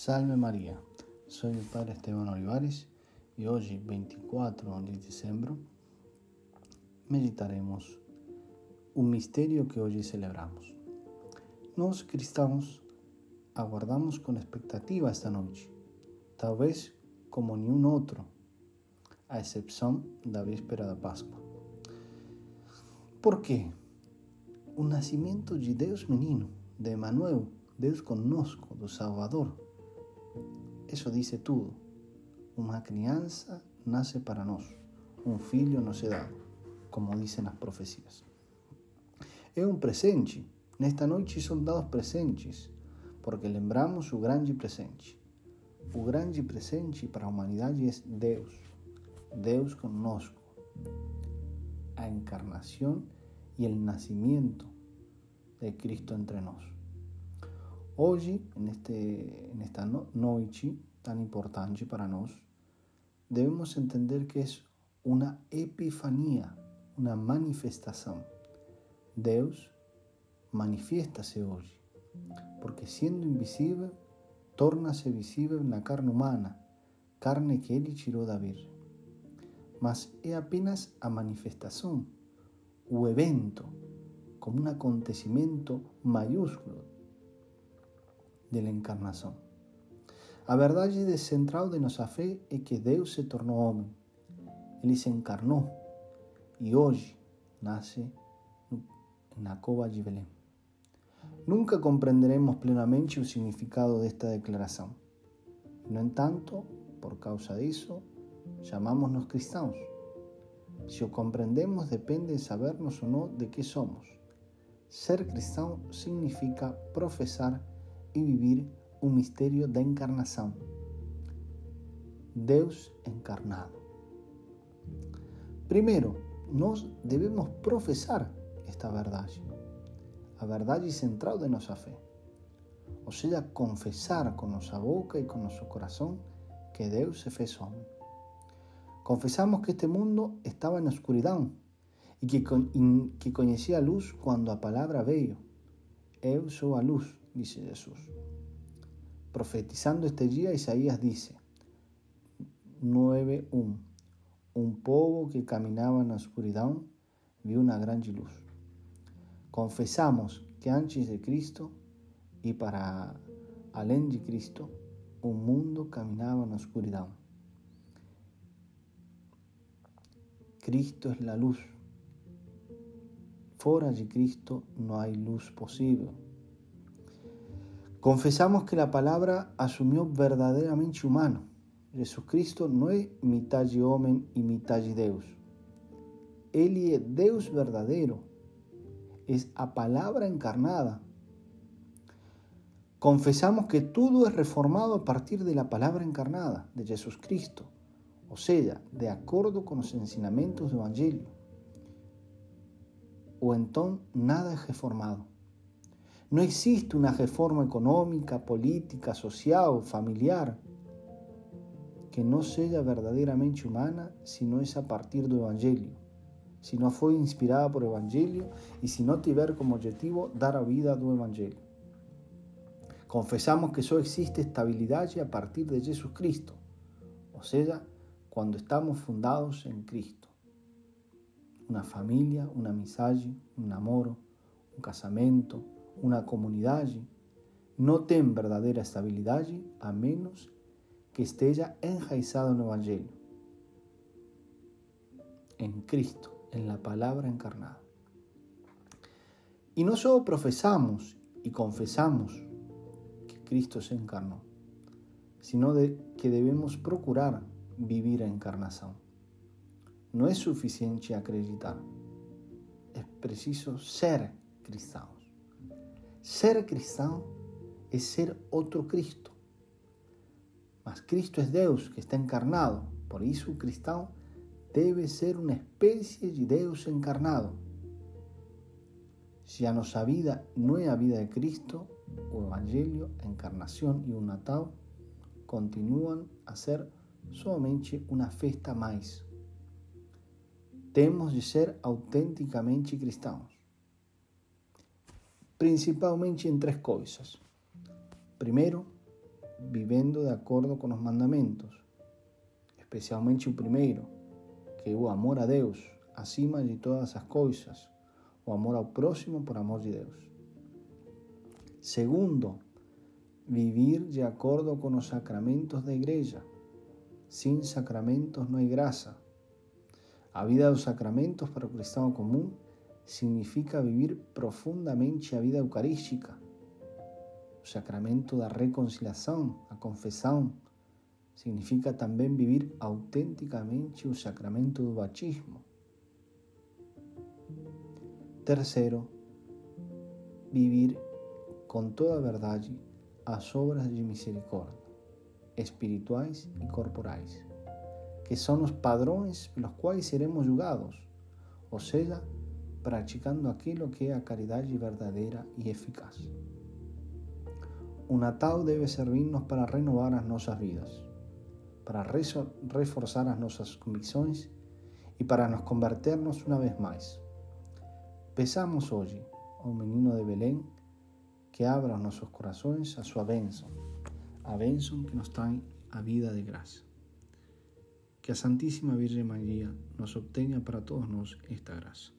Salve María, soy el Padre Esteban Olivares y hoy, 24 de diciembre, meditaremos un misterio que hoy celebramos. Nos cristãos aguardamos con expectativa esta noche, tal vez como ni un otro, a excepción de la víspera de Pascua. ¿Por qué? Un nacimiento de Deus menino, de Emmanuel, Deus conosco, do Salvador, eso dice todo. Una crianza nace para nós, un filho nos é dado, como dicen las profecías. É un presente. Nesta noite são dados presentes, porque lembramos o grande presente. O grande presente para a humanidade é Deus, Deus conosco. A encarnação e o nascimento de Cristo entre nós. Hoy, en, este, en esta noche tan importante para nosotros, debemos entender que es una epifanía, una manifestación. Dios manifiesta-se hoy, porque siendo invisible, torna-se visível na carne humana, carne que Ele tirou da Virgem. Mas é apenas a manifestação, o evento, como um acontecimento maiúsculo de la encarnación. A verdade central de nossa fé é que Deus se tornou homem. Ele se encarnou e hoje nasce na cova de Belém. Nunca compreenderemos plenamente o significado desta declaração. No entanto, por causa disso, chamamos-nos cristãos. Se o compreendemos, depende de sabermos ou não de que somos. Ser cristão significa professar vivir un misterio de encarnación. Deus encarnado. Primero, nos debemos profesar esta verdad, a verdade central de nuestra fe. O sea, confesar con nuestra boca y con nuestro corazón que Deus se fez hombre. Confesamos que este mundo estaba en oscuridad y que, que conocía luz cuando a palabra veio. Eu sou a luz, dice Jesús. Profetizando este día, Isaías dice, 9.1. Un povo que caminaba en la oscuridad vio una gran luz. Confesamos que antes de Cristo y para além de Cristo, un mundo caminaba en la oscuridad. Cristo es la luz. Fuera de Cristo no hay luz posible. Confesamos que la palabra asumió verdaderamente humano. Jesucristo no es mitad hombre y mitad de Deus. Él es Deus verdadero. Es a palabra encarnada. Confesamos que todo es reformado a partir de la palabra encarnada de Jesucristo, o sea, de acuerdo con los ensinamentos del Evangelio. O entonces nada es reformado. No existe una reforma económica, política, social, familiar que no sea verdaderamente humana si no es a partir del Evangelio, si no fue inspirada por el Evangelio y si no tiver como objetivo dar a vida del Evangelio. Confesamos que solo existe estabilidad a partir de Jesucristo, o sea, cuando estamos fundados en Cristo. Una familia, una amistad, un amor, un casamento, una comunidade no tem verdadeira estabilidade a menos que esteja enraizado no Evangelho, en Cristo, en la palabra encarnada. Y no solo profesamos y confesamos que Cristo se encarnó, sino que debemos procurar vivir a encarnación. No es suficiente acreditar, es preciso ser cristiano. Ser cristiano es ser otro Cristo. Mas Cristo es Dios que está encarnado. Por eso cristiano debe ser una especie de Dios encarnado. Si a nuestra vida no es la vida de Cristo, o Evangelio, encarnación y un Natal continúan a ser solamente una fiesta más. Temos de ser auténticamente cristianos principalmente em três coisas. Primeiro, vivendo de acordo com os mandamentos, especialmente o primeiro, que é amor a Deus acima de todas as coisas, o amor ao próximo por amor de Deus. Segundo, vivir de acordo com os sacramentos da igreja. Sin sacramentos não há graça. A vida dos sacramentos para o cristão comum significa vivir profundamente a vida eucarística. O sacramento da reconciliação, a confissão, significa também viver autenticamente o sacramento do batismo. Terceiro, vivir com toda a verdade as obras de misericórdia, espirituais e corporais, que são os padrões pelos quais seremos julgados, ou seja, praticando aquilo que é a caridade verdadeira e eficaz. O Natal deve servir-nos para renovar as nossas vidas, para reforçar as nossas convicções e para nos converternos uma vez mais. Peçamos hoje ao menino de Belém que abra os corações a sua bênção, a que nos traz a vida de graça. Que a Santíssima Virgem Maria nos obtenha para todos nós esta graça.